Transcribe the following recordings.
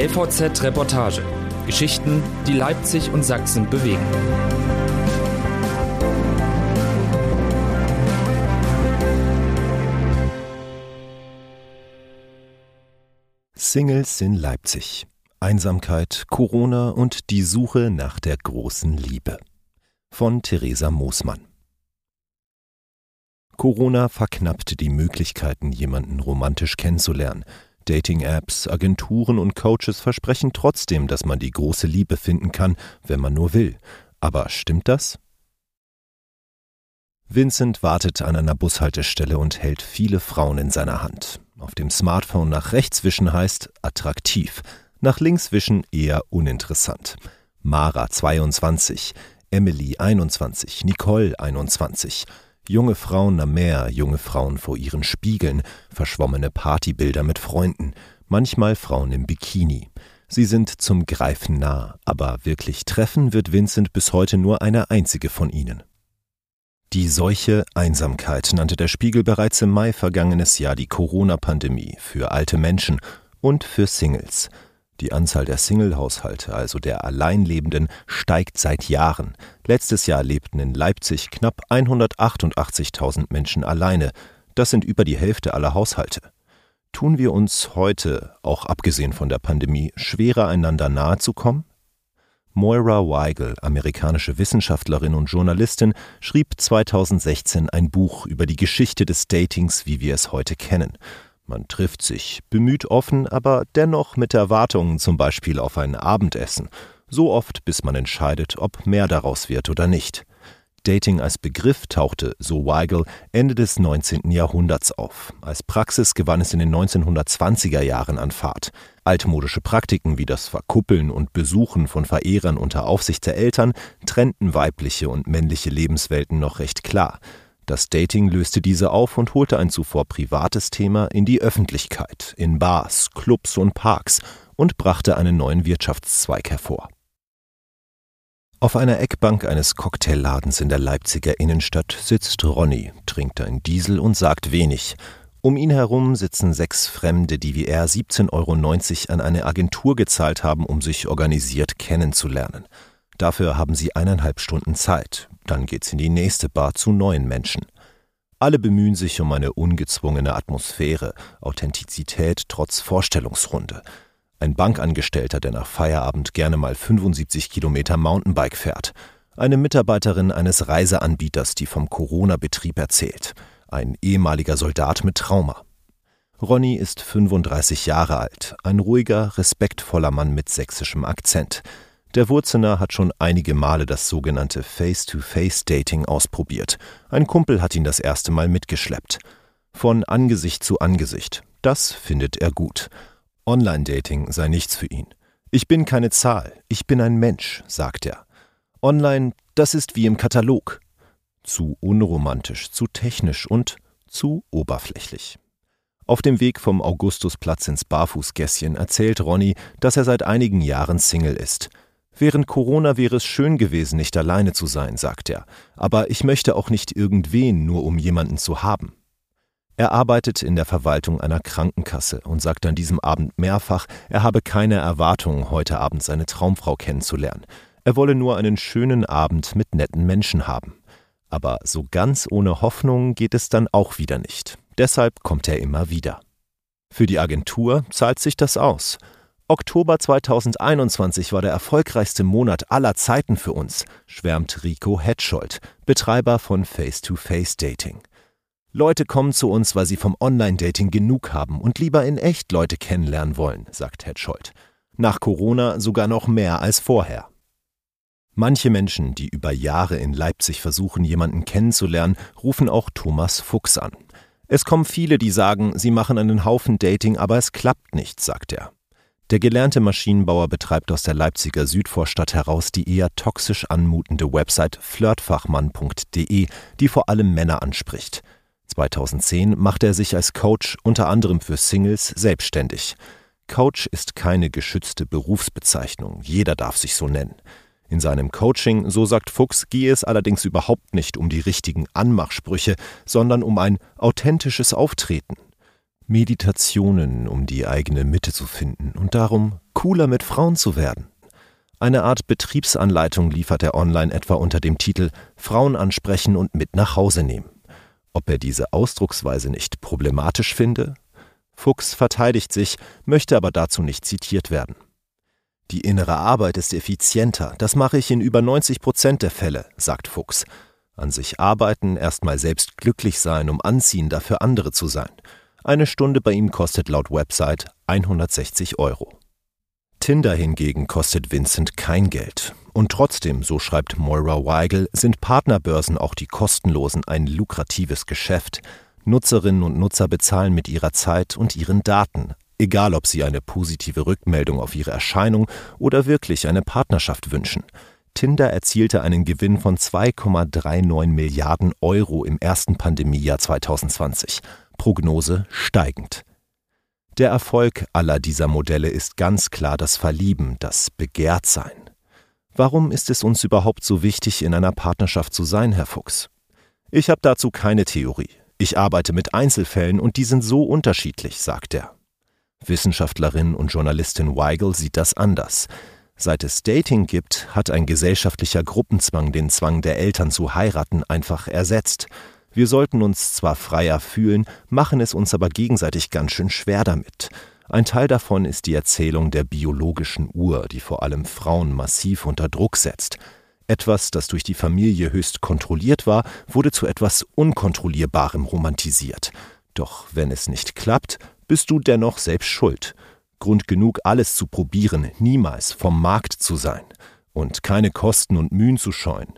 LVZ Reportage. Geschichten, die Leipzig und Sachsen bewegen. Singles in Leipzig. Einsamkeit, Corona und die Suche nach der großen Liebe. Von Theresa Moosmann. Corona verknappt die Möglichkeiten, jemanden romantisch kennenzulernen. Dating-Apps, Agenturen und Coaches versprechen trotzdem, dass man die große Liebe finden kann, wenn man nur will. Aber stimmt das? Vincent wartet an einer Bushaltestelle und hält viele Frauen in seiner Hand. Auf dem Smartphone nach rechts wischen heißt attraktiv, nach links wischen eher uninteressant. Mara 22, Emily 21, Nicole 21. Junge Frauen am Meer, junge Frauen vor ihren Spiegeln, verschwommene Partybilder mit Freunden, manchmal Frauen im Bikini. Sie sind zum Greifen nah, aber wirklich treffen wird Vincent bis heute nur eine einzige von ihnen. Die Seuche Einsamkeit nannte der Spiegel bereits im Mai vergangenes Jahr die Corona-Pandemie für alte Menschen und für Singles. Die Anzahl der Single-Haushalte, also der Alleinlebenden, steigt seit Jahren. Letztes Jahr lebten in Leipzig knapp 188.000 Menschen alleine. Das sind über die Hälfte aller Haushalte. Tun wir uns heute, auch abgesehen von der Pandemie, schwerer einander nahe zu kommen? Moira Weigel, amerikanische Wissenschaftlerin und Journalistin, schrieb 2016 ein Buch über die Geschichte des Datings, wie wir es heute kennen. Man trifft sich, bemüht offen, aber dennoch mit Erwartungen zum Beispiel auf ein Abendessen, so oft, bis man entscheidet, ob mehr daraus wird oder nicht. Dating als Begriff tauchte, so Weigel, Ende des 19. Jahrhunderts auf. Als Praxis gewann es in den 1920er Jahren an Fahrt. Altmodische Praktiken wie das Verkuppeln und Besuchen von Verehrern unter Aufsicht der Eltern trennten weibliche und männliche Lebenswelten noch recht klar. Das Dating löste diese auf und holte ein zuvor privates Thema in die Öffentlichkeit, in Bars, Clubs und Parks und brachte einen neuen Wirtschaftszweig hervor. Auf einer Eckbank eines Cocktailladens in der Leipziger Innenstadt sitzt Ronny, trinkt ein Diesel und sagt wenig. Um ihn herum sitzen sechs Fremde, die wie er 17,90 Euro an eine Agentur gezahlt haben, um sich organisiert kennenzulernen. Dafür haben sie eineinhalb Stunden Zeit. Dann geht's in die nächste Bar zu neuen Menschen. Alle bemühen sich um eine ungezwungene Atmosphäre, Authentizität trotz Vorstellungsrunde. Ein Bankangestellter, der nach Feierabend gerne mal 75 Kilometer Mountainbike fährt. Eine Mitarbeiterin eines Reiseanbieters, die vom Corona-Betrieb erzählt. Ein ehemaliger Soldat mit Trauma. Ronny ist 35 Jahre alt, ein ruhiger, respektvoller Mann mit sächsischem Akzent. Der Wurzener hat schon einige Male das sogenannte Face-to-Face-Dating ausprobiert. Ein Kumpel hat ihn das erste Mal mitgeschleppt. Von Angesicht zu Angesicht. Das findet er gut. Online-Dating sei nichts für ihn. Ich bin keine Zahl, ich bin ein Mensch, sagt er. Online, das ist wie im Katalog. Zu unromantisch, zu technisch und zu oberflächlich. Auf dem Weg vom Augustusplatz ins Barfußgässchen erzählt Ronny, dass er seit einigen Jahren Single ist. Während Corona wäre es schön gewesen, nicht alleine zu sein, sagt er, aber ich möchte auch nicht irgendwen nur um jemanden zu haben. Er arbeitet in der Verwaltung einer Krankenkasse und sagt an diesem Abend mehrfach, er habe keine Erwartungen, heute Abend seine Traumfrau kennenzulernen. Er wolle nur einen schönen Abend mit netten Menschen haben. Aber so ganz ohne Hoffnung geht es dann auch wieder nicht. Deshalb kommt er immer wieder. Für die Agentur zahlt sich das aus. Oktober 2021 war der erfolgreichste Monat aller Zeiten für uns, schwärmt Rico Hetscholdt, Betreiber von Face-to-Face-Dating. Leute kommen zu uns, weil sie vom Online-Dating genug haben und lieber in echt Leute kennenlernen wollen, sagt Hetscholdt. Nach Corona sogar noch mehr als vorher. Manche Menschen, die über Jahre in Leipzig versuchen, jemanden kennenzulernen, rufen auch Thomas Fuchs an. Es kommen viele, die sagen, sie machen einen Haufen Dating, aber es klappt nicht, sagt er. Der gelernte Maschinenbauer betreibt aus der Leipziger Südvorstadt heraus die eher toxisch anmutende Website flirtfachmann.de, die vor allem Männer anspricht. 2010 machte er sich als Coach unter anderem für Singles selbstständig. Coach ist keine geschützte Berufsbezeichnung, jeder darf sich so nennen. In seinem Coaching, so sagt Fuchs, gehe es allerdings überhaupt nicht um die richtigen Anmachsprüche, sondern um ein authentisches Auftreten. Meditationen, um die eigene Mitte zu finden und darum, cooler mit Frauen zu werden. Eine Art Betriebsanleitung liefert er online etwa unter dem Titel Frauen ansprechen und mit nach Hause nehmen. Ob er diese Ausdrucksweise nicht problematisch finde? Fuchs verteidigt sich, möchte aber dazu nicht zitiert werden. Die innere Arbeit ist effizienter, das mache ich in über 90 Prozent der Fälle, sagt Fuchs. An sich arbeiten, erstmal selbst glücklich sein, um anziehender für andere zu sein. Eine Stunde bei ihm kostet laut Website 160 Euro. Tinder hingegen kostet Vincent kein Geld. Und trotzdem, so schreibt Moira Weigel, sind Partnerbörsen auch die kostenlosen ein lukratives Geschäft. Nutzerinnen und Nutzer bezahlen mit ihrer Zeit und ihren Daten, egal ob sie eine positive Rückmeldung auf ihre Erscheinung oder wirklich eine Partnerschaft wünschen. Tinder erzielte einen Gewinn von 2,39 Milliarden Euro im ersten Pandemiejahr 2020. Prognose steigend. Der Erfolg aller dieser Modelle ist ganz klar das Verlieben, das Begehrtsein. Warum ist es uns überhaupt so wichtig, in einer Partnerschaft zu sein, Herr Fuchs? Ich habe dazu keine Theorie. Ich arbeite mit Einzelfällen und die sind so unterschiedlich, sagt er. Wissenschaftlerin und Journalistin Weigel sieht das anders. Seit es Dating gibt, hat ein gesellschaftlicher Gruppenzwang den Zwang der Eltern zu heiraten einfach ersetzt. Wir sollten uns zwar freier fühlen, machen es uns aber gegenseitig ganz schön schwer damit. Ein Teil davon ist die Erzählung der biologischen Uhr, die vor allem Frauen massiv unter Druck setzt. Etwas, das durch die Familie höchst kontrolliert war, wurde zu etwas Unkontrollierbarem romantisiert. Doch wenn es nicht klappt, bist du dennoch selbst schuld. Grund genug, alles zu probieren, niemals vom Markt zu sein und keine Kosten und Mühen zu scheuen.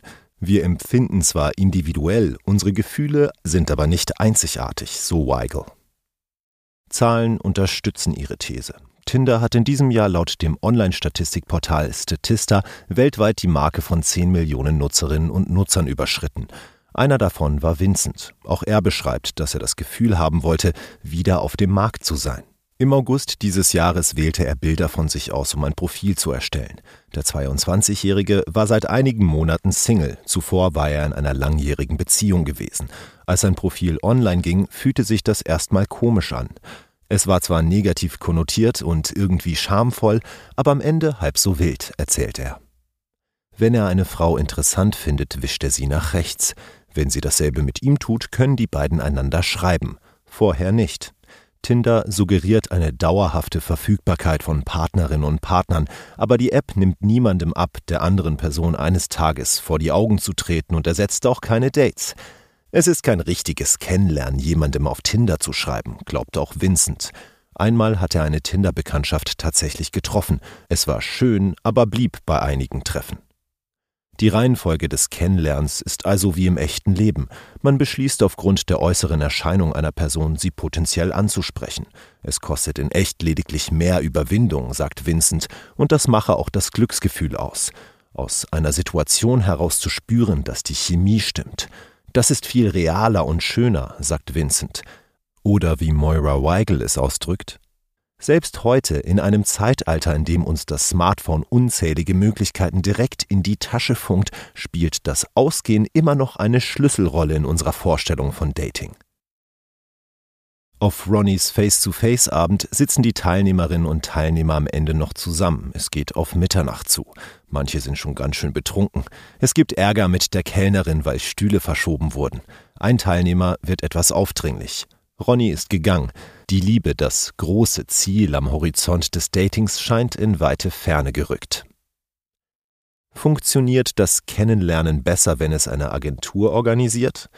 Wir empfinden zwar individuell, unsere Gefühle sind aber nicht einzigartig, so Weigel. Zahlen unterstützen ihre These. Tinder hat in diesem Jahr laut dem Online-Statistikportal Statista weltweit die Marke von 10 Millionen Nutzerinnen und Nutzern überschritten. Einer davon war Vincent. Auch er beschreibt, dass er das Gefühl haben wollte, wieder auf dem Markt zu sein. Im August dieses Jahres wählte er Bilder von sich aus, um ein Profil zu erstellen. Der 22-Jährige war seit einigen Monaten Single. Zuvor war er in einer langjährigen Beziehung gewesen. Als sein Profil online ging, fühlte sich das erstmal komisch an. Es war zwar negativ konnotiert und irgendwie schamvoll, aber am Ende halb so wild, erzählt er. Wenn er eine Frau interessant findet, wischt er sie nach rechts. Wenn sie dasselbe mit ihm tut, können die beiden einander schreiben. Vorher nicht. Tinder suggeriert eine dauerhafte Verfügbarkeit von Partnerinnen und Partnern, aber die App nimmt niemandem ab, der anderen Person eines Tages vor die Augen zu treten und ersetzt auch keine Dates. Es ist kein richtiges Kennenlernen, jemandem auf Tinder zu schreiben, glaubt auch Vincent. Einmal hat er eine Tinder-Bekanntschaft tatsächlich getroffen. Es war schön, aber blieb bei einigen Treffen. Die Reihenfolge des Kennenlernens ist also wie im echten Leben. Man beschließt aufgrund der äußeren Erscheinung einer Person, sie potenziell anzusprechen. Es kostet in echt lediglich mehr Überwindung, sagt Vincent, und das mache auch das Glücksgefühl aus. Aus einer Situation heraus zu spüren, dass die Chemie stimmt. Das ist viel realer und schöner, sagt Vincent. Oder wie Moira Weigel es ausdrückt, selbst heute, in einem Zeitalter, in dem uns das Smartphone unzählige Möglichkeiten direkt in die Tasche funkt, spielt das Ausgehen immer noch eine Schlüsselrolle in unserer Vorstellung von Dating. Auf Ronnys Face-to-Face-Abend sitzen die Teilnehmerinnen und Teilnehmer am Ende noch zusammen. Es geht auf Mitternacht zu. Manche sind schon ganz schön betrunken. Es gibt Ärger mit der Kellnerin, weil Stühle verschoben wurden. Ein Teilnehmer wird etwas aufdringlich. Ronny ist gegangen. Die Liebe, das große Ziel am Horizont des Datings, scheint in weite Ferne gerückt. Funktioniert das Kennenlernen besser, wenn es eine Agentur organisiert?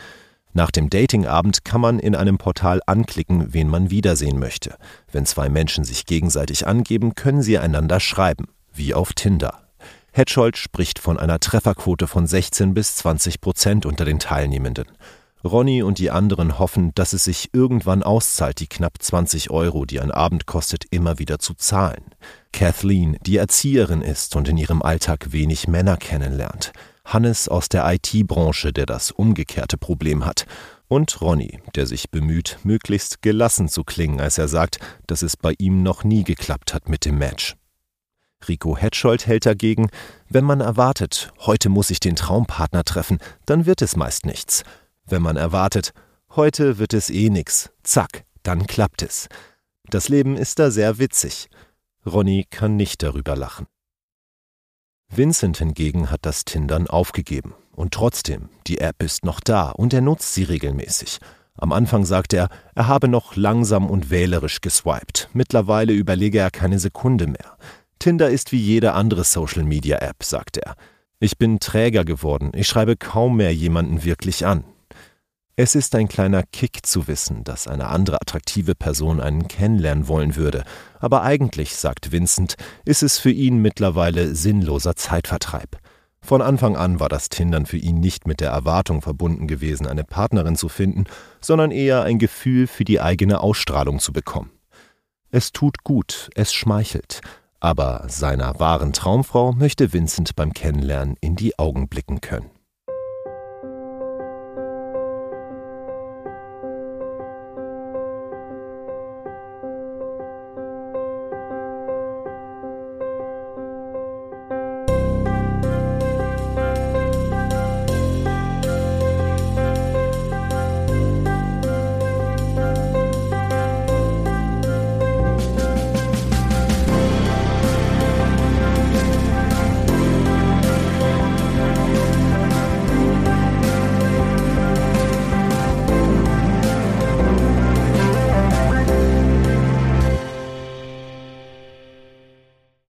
Nach dem Datingabend kann man in einem Portal anklicken, wen man wiedersehen möchte. Wenn zwei Menschen sich gegenseitig angeben, können sie einander schreiben, wie auf Tinder. Hetscholdt spricht von einer Trefferquote von 16 bis 20 Prozent unter den Teilnehmenden. Ronny und die anderen hoffen, dass es sich irgendwann auszahlt, die knapp 20 Euro, die ein Abend kostet, immer wieder zu zahlen. Kathleen, die Erzieherin ist und in ihrem Alltag wenig Männer kennenlernt. Hannes aus der IT-Branche, der das umgekehrte Problem hat. Und Ronny, der sich bemüht, möglichst gelassen zu klingen, als er sagt, dass es bei ihm noch nie geklappt hat mit dem Match. Rico Hetscholdt hält dagegen, wenn man erwartet, heute muss ich den Traumpartner treffen, dann wird es meist nichts. Wenn man erwartet, heute wird es eh nix, zack, dann klappt es. Das Leben ist da sehr witzig. Ronny kann nicht darüber lachen. Vincent hingegen hat das Tindern aufgegeben. Und trotzdem, die App ist noch da und er nutzt sie regelmäßig. Am Anfang sagt er, er habe noch langsam und wählerisch geswiped. Mittlerweile überlege er keine Sekunde mehr. Tinder ist wie jede andere Social-Media-App, sagt er. Ich bin träger geworden, ich schreibe kaum mehr jemanden wirklich an. Es ist ein kleiner Kick zu wissen, dass eine andere attraktive Person einen kennenlernen wollen würde, aber eigentlich, sagt Vincent, ist es für ihn mittlerweile sinnloser Zeitvertreib. Von Anfang an war das Tindern für ihn nicht mit der Erwartung verbunden gewesen, eine Partnerin zu finden, sondern eher ein Gefühl für die eigene Ausstrahlung zu bekommen. Es tut gut, es schmeichelt, aber seiner wahren Traumfrau möchte Vincent beim Kennenlernen in die Augen blicken können.